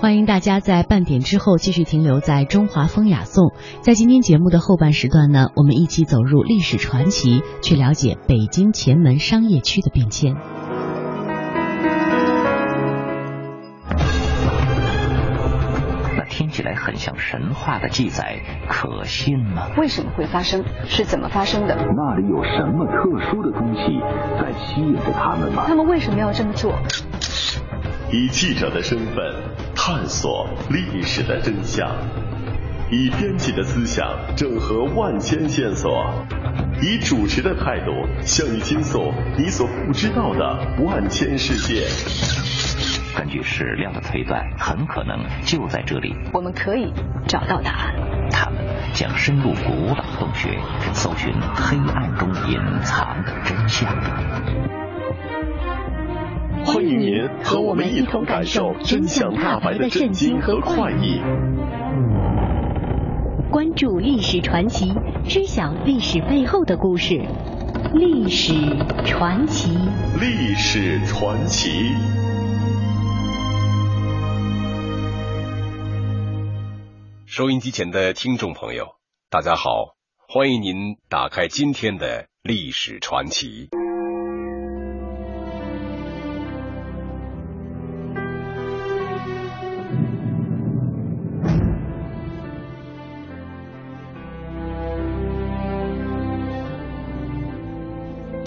欢迎大家在半点之后继续停留在中华风雅颂。在今天节目的后半时段呢，我们一起走入历史传奇，去了解北京前门商业区的变迁。那听起来很像神话的记载，可信吗？为什么会发生？是怎么发生的？那里有什么特殊的东西在吸引着他们吗？他们为什么要这么做？以记者的身份探索历史的真相，以编辑的思想整合万千线索，以主持的态度向你倾诉你所不知道的万千世界。根据史料的推断，很可能就在这里，我们可以找到答案。他们将深入古老洞穴，搜寻黑暗中隐藏的真相。欢迎您和我们一同感受真相大白的震惊和快意。关注历史传奇，知晓历史背后的故事。历史传奇，历史传奇。收音机前的听众朋友，大家好，欢迎您打开今天的历史传奇。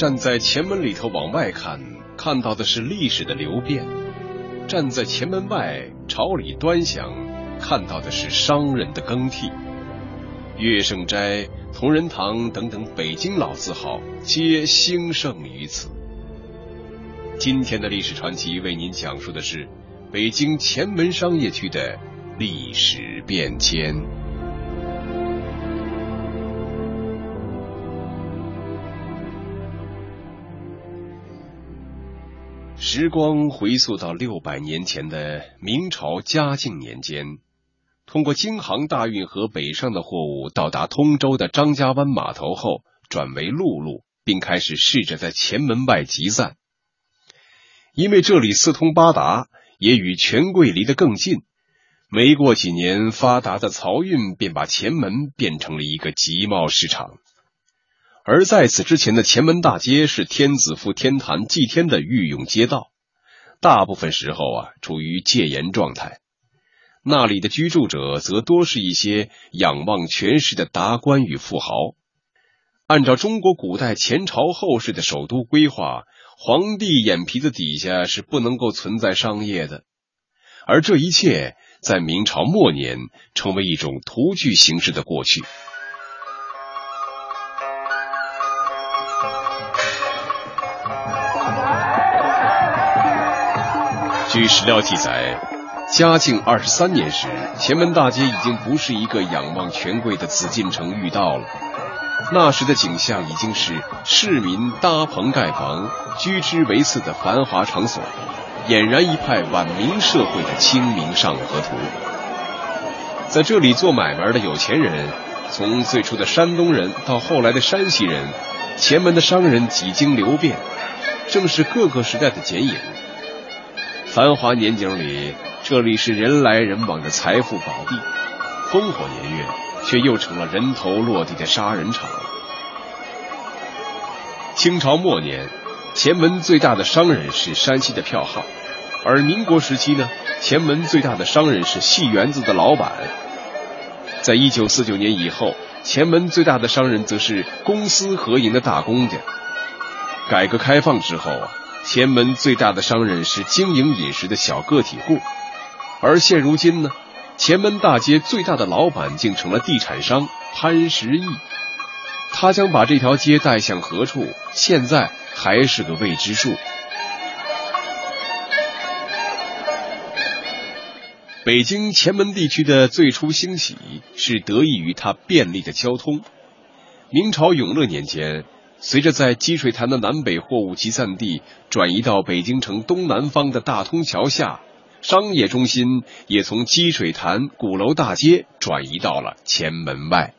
站在前门里头往外看，看到的是历史的流变；站在前门外朝里端详，看到的是商人的更替。乐圣斋、同仁堂等等北京老字号，皆兴盛于此。今天的历史传奇为您讲述的是北京前门商业区的历史变迁。时光回溯到六百年前的明朝嘉靖年间，通过京杭大运河北上的货物到达通州的张家湾码头后，转为陆路，并开始试着在前门外集散。因为这里四通八达，也与权贵离得更近，没过几年，发达的漕运便把前门变成了一个集贸市场。而在此之前的前门大街是天子府天坛祭天的御用街道，大部分时候啊处于戒严状态。那里的居住者则多是一些仰望权势的达官与富豪。按照中国古代前朝后世的首都规划，皇帝眼皮子底下是不能够存在商业的。而这一切在明朝末年成为一种徒具形式的过去。据史料记载，嘉靖二十三年时，前门大街已经不是一个仰望权贵的紫禁城御道了。那时的景象已经是市民搭棚盖房、居之为次的繁华场所，俨然一派晚明社会的清明上河图。在这里做买卖的有钱人，从最初的山东人到后来的山西人，前门的商人几经流变，正是各个时代的剪影。繁华年景里，这里是人来人往的财富宝地；烽火年月，却又成了人头落地的杀人场。清朝末年，前门最大的商人是山西的票号，而民国时期呢，前门最大的商人是戏园子的老板。在一九四九年以后，前门最大的商人则是公私合营的大公家。改革开放之后啊。前门最大的商人是经营饮食的小个体户，而现如今呢，前门大街最大的老板竟成了地产商潘石屹。他将把这条街带向何处，现在还是个未知数。北京前门地区的最初兴起是得益于它便利的交通。明朝永乐年间。随着在积水潭的南北货物集散地转移到北京城东南方的大通桥下，商业中心也从积水潭鼓楼大街转移到了前门外。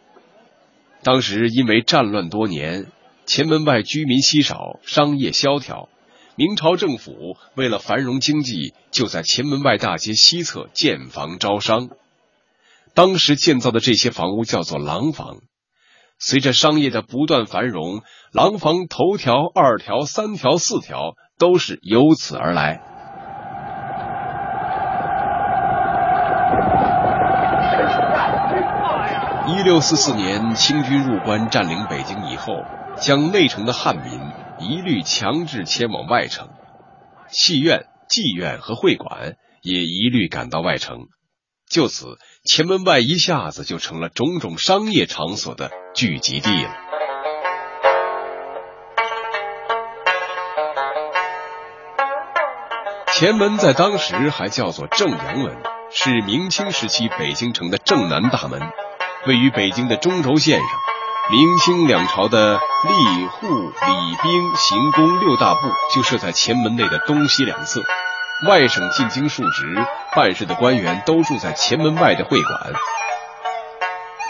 当时因为战乱多年，前门外居民稀少，商业萧条，明朝政府为了繁荣经济，就在前门外大街西侧建房招商。当时建造的这些房屋叫做廊坊。随着商业的不断繁荣，廊坊头条、二条、三条、四条都是由此而来。一六四四年，清军入关占领北京以后，将内城的汉民一律强制迁往外城，戏院、妓院和会馆也一律赶到外城。就此，前门外一下子就成了种种商业场所的聚集地了。前门在当时还叫做正阳门，是明清时期北京城的正南大门，位于北京的中轴线上。明清两朝的吏、户、礼、兵、刑、工六大部就设在前门内的东西两侧。外省进京述职、办事的官员都住在前门外的会馆。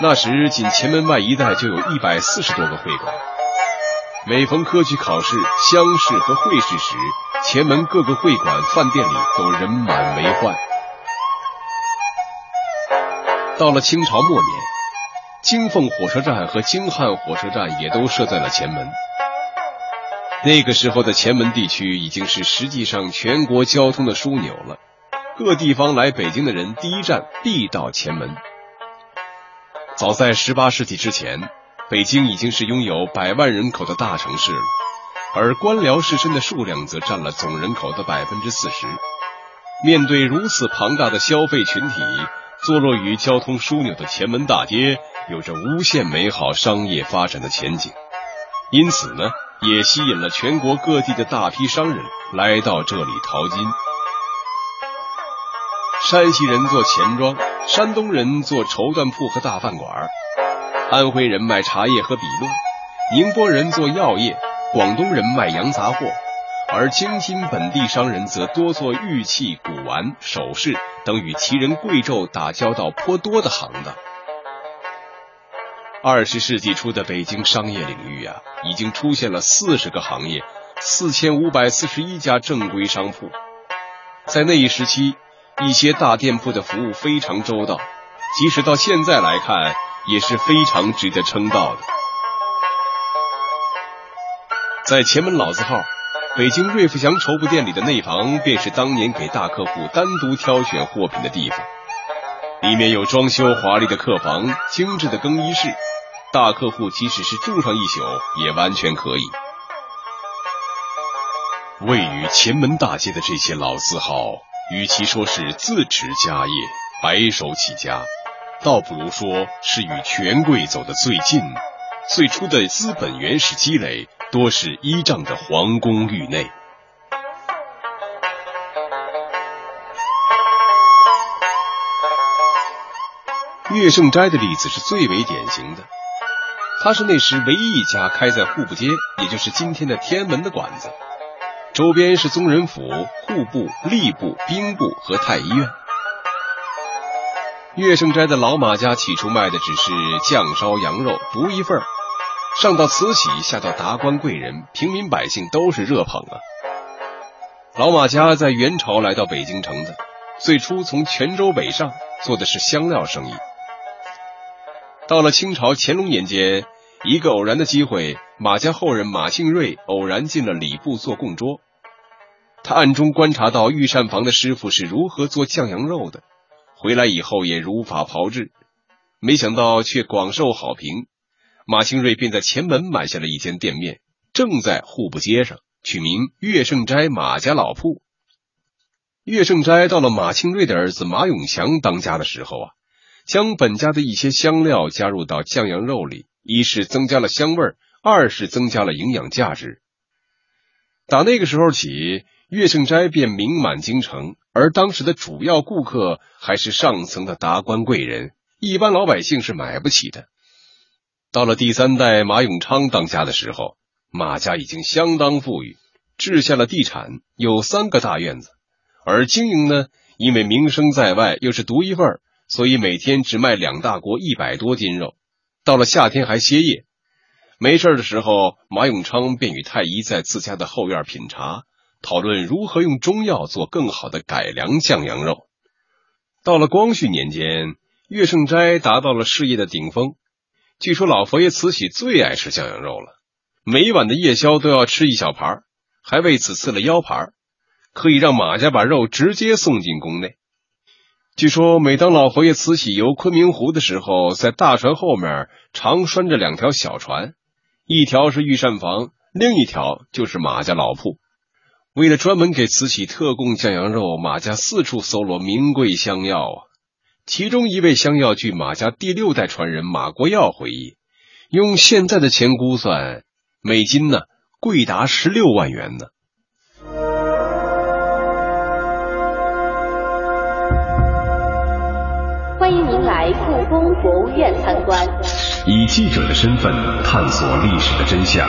那时，仅前门外一带就有一百四十多个会馆。每逢科举考试、乡试和会试时，前门各个会馆、饭店里都人满为患。到了清朝末年，京凤火车站和京汉火车站也都设在了前门。那个时候的前门地区已经是实际上全国交通的枢纽了，各地方来北京的人第一站必到前门。早在十八世纪之前，北京已经是拥有百万人口的大城市了，而官僚士绅的数量则占了总人口的百分之四十。面对如此庞大的消费群体，坐落于交通枢纽的前门大街，有着无限美好商业发展的前景。因此呢。也吸引了全国各地的大批商人来到这里淘金。山西人做钱庄，山东人做绸缎铺和大饭馆，安徽人卖茶叶和笔录，宁波人做药业，广东人卖洋杂货，而京津本地商人则多做玉器、古玩、首饰等与奇人贵胄打交道颇多的行当。二十世纪初的北京商业领域啊，已经出现了四十个行业，四千五百四十一家正规商铺。在那一时期，一些大店铺的服务非常周到，即使到现在来看，也是非常值得称道的。在前门老字号北京瑞福祥绸布店里的内房，便是当年给大客户单独挑选货品的地方，里面有装修华丽的客房、精致的更衣室。大客户即使是住上一宿也完全可以。位于前门大街的这些老字号，与其说是自持家业、白手起家，倒不如说是与权贵走得最近。最初的资本原始积累，多是依仗着皇宫域内。岳圣斋的例子是最为典型的。他是那时唯一一家开在户部街，也就是今天的天安门的馆子，周边是宗人府、户部、吏部、兵部和太医院。岳圣斋的老马家起初卖的只是酱烧羊肉，独一份上到慈禧，下到达官贵人，平民百姓都是热捧啊。老马家在元朝来到北京城的，最初从泉州北上，做的是香料生意。到了清朝乾隆年间，一个偶然的机会，马家后人马庆瑞偶然进了礼部做供桌。他暗中观察到御膳房的师傅是如何做酱羊肉的，回来以后也如法炮制，没想到却广受好评。马庆瑞便在前门买下了一间店面，正在户部街上，取名岳圣斋马家老铺。岳圣斋到了马庆瑞的儿子马永祥当家的时候啊。将本家的一些香料加入到酱羊肉里，一是增加了香味儿，二是增加了营养价值。打那个时候起，岳圣斋便名满京城，而当时的主要顾客还是上层的达官贵人，一般老百姓是买不起的。到了第三代马永昌当家的时候，马家已经相当富裕，置下了地产，有三个大院子，而经营呢，因为名声在外，又是独一份。所以每天只卖两大锅一百多斤肉，到了夏天还歇业。没事的时候，马永昌便与太医在自家的后院品茶，讨论如何用中药做更好的改良酱羊肉。到了光绪年间，岳胜斋达到了事业的顶峰。据说老佛爷慈禧最爱吃酱羊肉了，每晚的夜宵都要吃一小盘，还为此赐了腰盘，可以让马家把肉直接送进宫内。据说，每当老佛爷慈禧游昆明湖的时候，在大船后面常拴着两条小船，一条是御膳房，另一条就是马家老铺。为了专门给慈禧特供酱羊肉，马家四处搜罗名贵香药啊。其中一味香药，据马家第六代传人马国耀回忆，用现在的钱估算，每斤呢贵达十六万元呢。欢迎您来故宫博物院参观。以记者的身份探索历史的真相，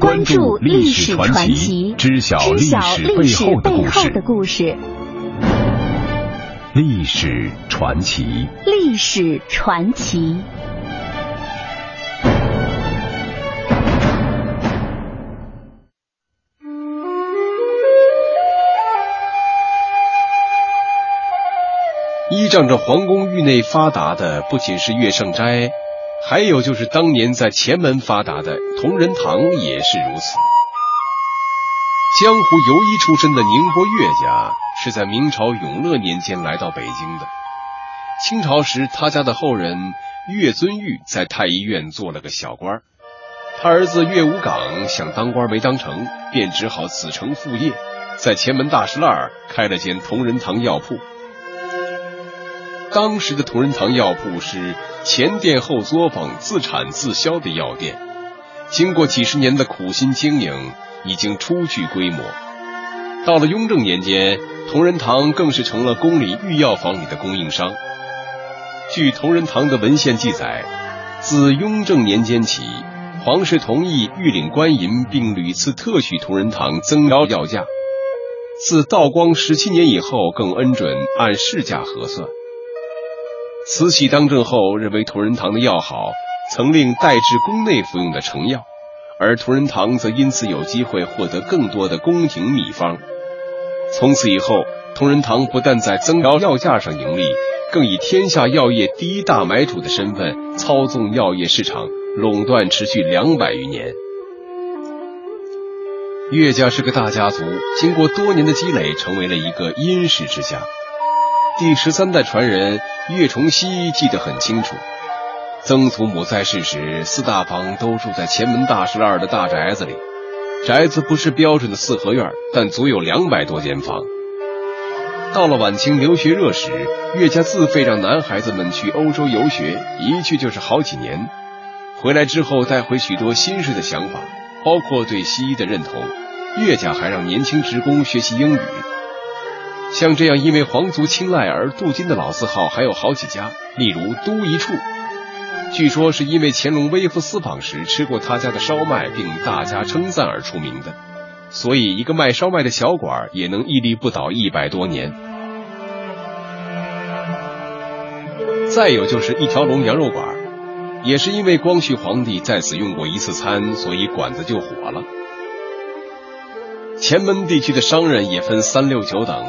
关注历史传奇奇，知晓历史背后的故事。历史传奇。历史传奇。依仗着皇宫域内发达的不仅是岳圣斋，还有就是当年在前门发达的同仁堂也是如此。江湖游医出身的宁波岳家是在明朝永乐年间来到北京的。清朝时，他家的后人岳尊玉在太医院做了个小官儿，他儿子岳无岗想当官没当成，便只好子承父业，在前门大石栏开了间同仁堂药铺。当时的同仁堂药铺是前店后作坊，自产自销的药店，经过几十年的苦心经营，已经初具规模。到了雍正年间，同仁堂更是成了宫里御药房里的供应商。据同仁堂的文献记载，自雍正年间起，皇室同意御领官银，并屡次特许同仁堂增高药价。自道光十七年以后，更恩准按市价核算。慈禧当政后，认为同仁堂的药好，曾令代制宫内服用的成药，而同仁堂则因此有机会获得更多的宫廷秘方。从此以后，同仁堂不但在增高药价上盈利，更以天下药业第一大买主的身份操纵药业市场，垄断持续两百余年。岳家是个大家族，经过多年的积累，成为了一个殷实之家。第十三代传人岳崇熙记得很清楚，曾祖母在世时，四大房都住在前门大石栏的大宅子里。宅子不是标准的四合院，但足有两百多间房。到了晚清留学热时，岳家自费让男孩子们去欧洲游学，一去就是好几年。回来之后带回许多新式的想法，包括对西医的认同。岳家还让年轻职工学习英语。像这样因为皇族青睐而镀金的老字号还有好几家，例如都一处，据说是因为乾隆微服私访时吃过他家的烧麦，并大加称赞而出名的，所以一个卖烧麦的小馆也能屹立不倒一百多年。再有就是一条龙羊肉馆，也是因为光绪皇帝在此用过一次餐，所以馆子就火了。前门地区的商人也分三六九等。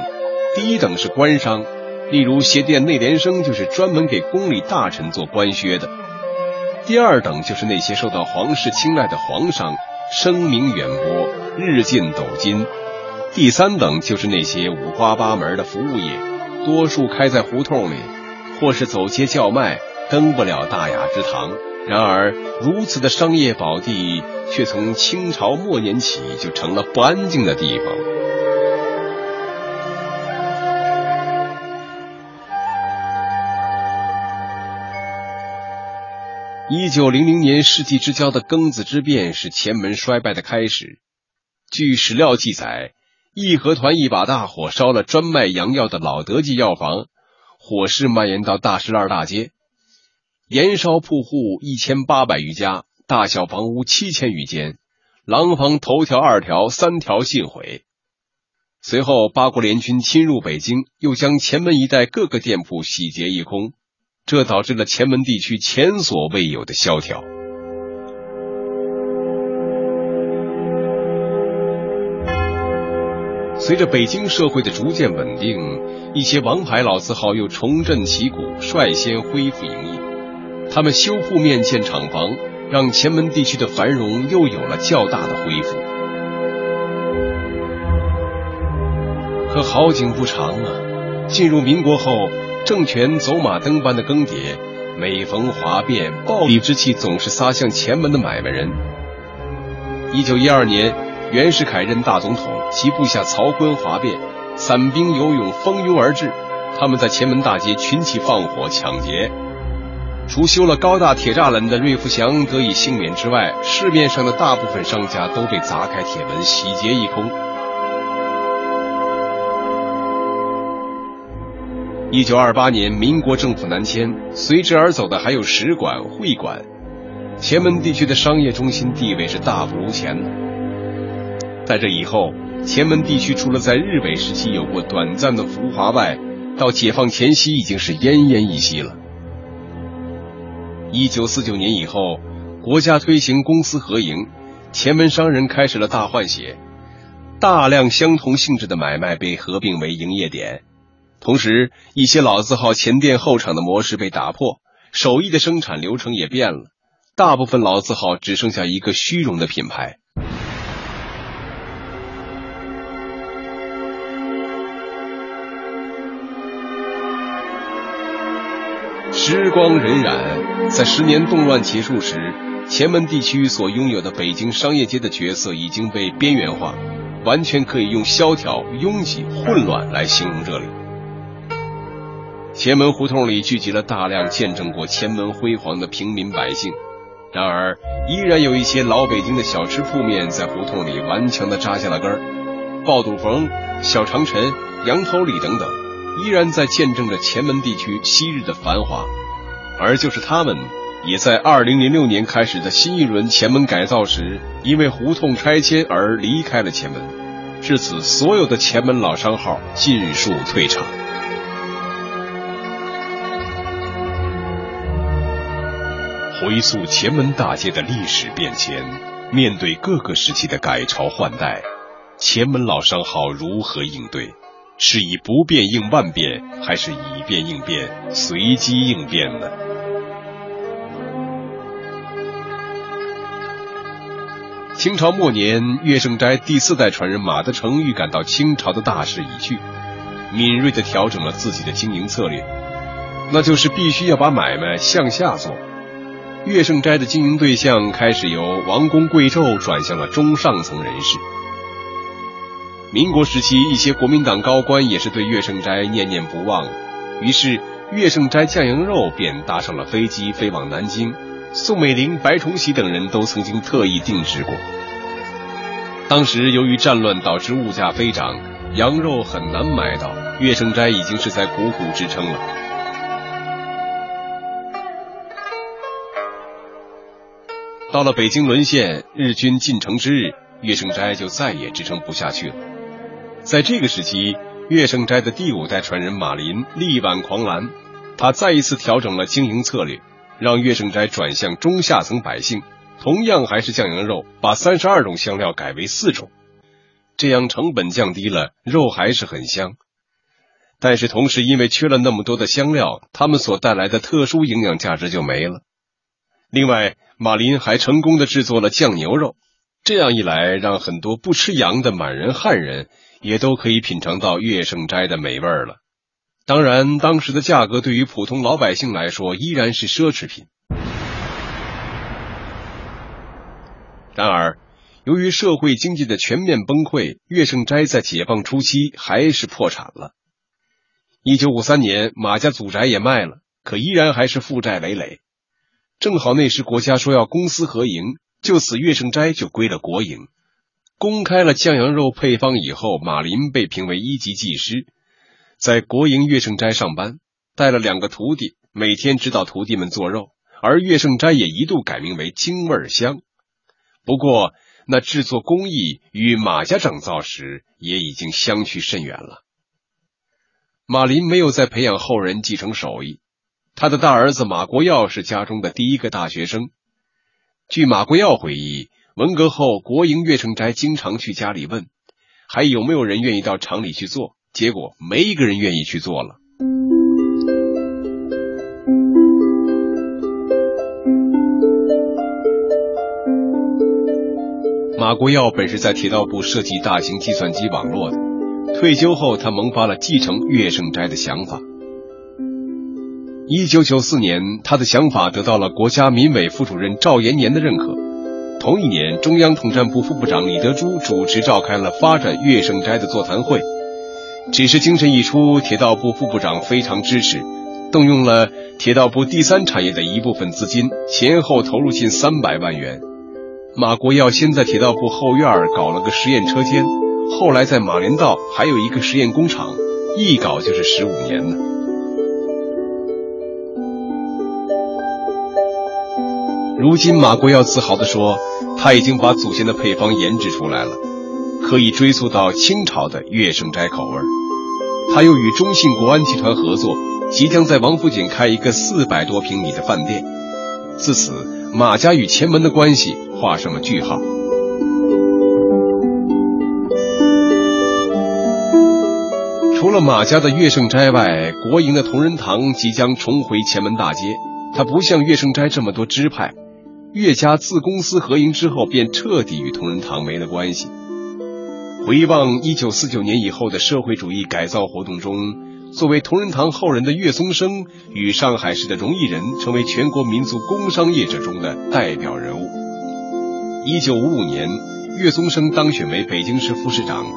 第一等是官商，例如鞋店内联生就是专门给宫里大臣做官靴的。第二等就是那些受到皇室青睐的皇商，声名远播，日进斗金。第三等就是那些五花八门的服务业，多数开在胡同里，或是走街叫卖，登不了大雅之堂。然而，如此的商业宝地，却从清朝末年起就成了不安静的地方。一九零零年世纪之交的庚子之变是前门衰败的开始。据史料记载，义和团一把大火烧了专卖洋药的老德记药房，火势蔓延到大石栏大街，延烧铺户一千八百余家，大小房屋七千余间，廊坊头条、二条、三条尽毁。随后，八国联军侵入北京，又将前门一带各个店铺洗劫一空，这导致了前门地区前所未有的萧条。随着北京社会的逐渐稳定，一些王牌老字号又重振旗鼓，率先恢复营业。他们修铺面建厂房，让前门地区的繁荣又有了较大的恢复。可好景不长啊！进入民国后，政权走马灯般的更迭，每逢哗变，暴力之气总是撒向前门的买卖人。一九一二年。袁世凯任大总统，其部下曹锟哗变，散兵游勇蜂拥而至。他们在前门大街群起放火抢劫，除修了高大铁栅栏的瑞福祥得以幸免之外，市面上的大部分商家都被砸开铁门，洗劫一空。一九二八年，民国政府南迁，随之而走的还有使馆、会馆，前门地区的商业中心地位是大不如前的。在这以后，前门地区除了在日伪时期有过短暂的浮华外，到解放前夕已经是奄奄一息了。一九四九年以后，国家推行公私合营，前门商人开始了大换血，大量相同性质的买卖被合并为营业点，同时一些老字号前店后厂的模式被打破，手艺的生产流程也变了，大部分老字号只剩下一个虚荣的品牌。时光荏苒，在十年动乱结束时，前门地区所拥有的北京商业街的角色已经被边缘化，完全可以用萧条、拥挤、混乱来形容这里。前门胡同里聚集了大量见证过前门辉煌的平民百姓，然而依然有一些老北京的小吃铺面在胡同里顽强地扎下了根儿，爆肚冯、小长陈、羊头里等等。依然在见证着前门地区昔日的繁华，而就是他们，也在二零零六年开始的新一轮前门改造时，因为胡同拆迁而离开了前门。至此，所有的前门老商号尽数退场。回溯前门大街的历史变迁，面对各个时期的改朝换代，前门老商号如何应对？是以不变应万变，还是以变应变、随机应变呢？清朝末年，岳盛斋第四代传人马德成预感到清朝的大势已去，敏锐的调整了自己的经营策略，那就是必须要把买卖向下做。岳胜斋的经营对象开始由王公贵胄转向了中上层人士。民国时期，一些国民党高官也是对岳胜斋念念不忘，于是岳胜斋酱羊肉便搭上了飞机飞往南京。宋美龄、白崇禧等人都曾经特意定制过。当时由于战乱导致物价飞涨，羊肉很难买到，岳胜斋已经是在苦苦支撑了。到了北京沦陷、日军进城之日，岳胜斋就再也支撑不下去了。在这个时期，岳胜斋的第五代传人马林力挽狂澜，他再一次调整了经营策略，让岳胜斋转向中下层百姓，同样还是酱羊肉，把三十二种香料改为四种，这样成本降低了，肉还是很香。但是同时，因为缺了那么多的香料，它们所带来的特殊营养价值就没了。另外，马林还成功的制作了酱牛肉，这样一来，让很多不吃羊的满人汉人。也都可以品尝到月盛斋的美味了。当然，当时的价格对于普通老百姓来说依然是奢侈品。然而，由于社会经济的全面崩溃，月盛斋在解放初期还是破产了。一九五三年，马家祖宅也卖了，可依然还是负债累累。正好那时国家说要公私合营，就此岳胜斋就归了国营。公开了酱羊肉配方以后，马林被评为一级技师，在国营乐盛斋上班，带了两个徒弟，每天指导徒弟们做肉。而乐盛斋也一度改名为京味香。不过，那制作工艺与马家整造时也已经相去甚远了。马林没有再培养后人继承手艺，他的大儿子马国耀是家中的第一个大学生。据马国耀回忆，文革后国营乐盛斋经常去家里问，还有没有人愿意到厂里去做，结果没一个人愿意去做了。马国耀本是在铁道部设计大型计算机网络的，退休后他萌发了继承乐盛斋的想法。一九九四年，他的想法得到了国家民委副主任赵延年的认可。同一年，中央统战部副部长李德洙主持召开了发展乐盛斋的座谈会。只是精神一出，铁道部副部长非常支持，动用了铁道部第三产业的一部分资金，前后投入近三百万元。马国耀先在铁道部后院搞了个实验车间，后来在马连道还有一个实验工厂，一搞就是十五年呢。如今马国耀自豪地说，他已经把祖先的配方研制出来了，可以追溯到清朝的乐盛斋口味。他又与中信国安集团合作，即将在王府井开一个四百多平米的饭店。自此，马家与前门的关系。画上了句号。除了马家的乐盛斋外，国营的同仁堂即将重回前门大街。它不像乐盛斋这么多支派，岳家自公私合营之后，便彻底与同仁堂没了关系。回望一九四九年以后的社会主义改造活动中，作为同仁堂后人的岳松生与上海市的荣毅仁，成为全国民族工商业者中的代表人物。一九五五年，岳松生当选为北京市副市长，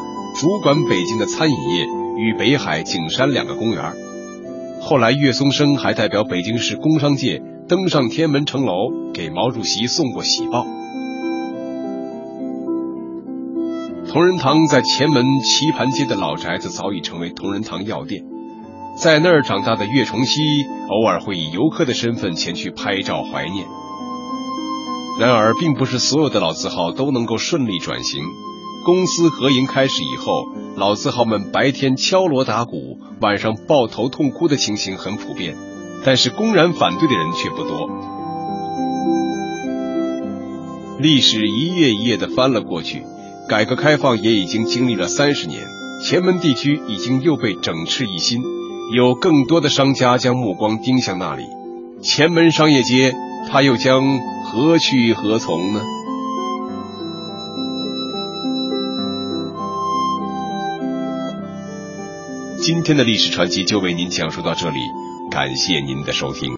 主管北京的餐饮业与北海、景山两个公园。后来，岳松生还代表北京市工商界登上天安门城楼，给毛主席送过喜报。同仁堂在前门棋盘街的老宅子早已成为同仁堂药店，在那儿长大的岳崇熙偶尔会以游客的身份前去拍照怀念。然而，并不是所有的老字号都能够顺利转型。公私合营开始以后，老字号们白天敲锣打鼓，晚上抱头痛哭的情形很普遍，但是公然反对的人却不多。历史一页一页的翻了过去，改革开放也已经经历了三十年，前门地区已经又被整治一新，有更多的商家将目光盯向那里，前门商业街。它又将何去何从呢？今天的历史传奇就为您讲述到这里，感谢您的收听。